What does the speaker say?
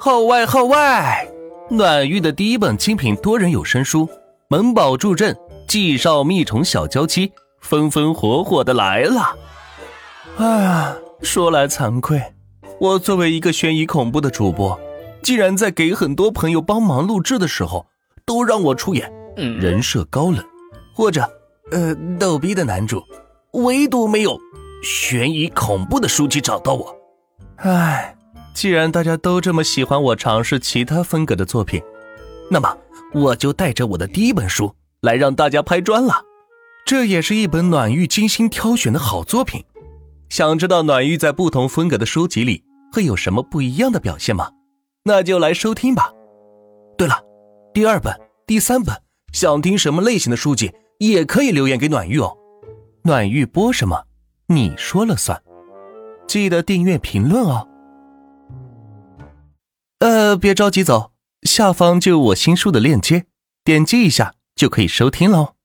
号外号外！暖玉的第一本精品多人有声书《萌宝助阵》，季少蜜宠小娇妻，风风火火的来了。哎，说来惭愧，我作为一个悬疑恐怖的主播，竟然在给很多朋友帮忙录制的时候，都让我出演人设高冷或者呃逗逼的男主，唯独没有悬疑恐怖的书籍找到我。唉。既然大家都这么喜欢我尝试其他风格的作品，那么我就带着我的第一本书来让大家拍砖了。这也是一本暖玉精心挑选的好作品。想知道暖玉在不同风格的书籍里会有什么不一样的表现吗？那就来收听吧。对了，第二本、第三本想听什么类型的书籍，也可以留言给暖玉哦。暖玉播什么，你说了算。记得订阅、评论哦。呃，别着急走，下方就有我新书的链接，点击一下就可以收听喽。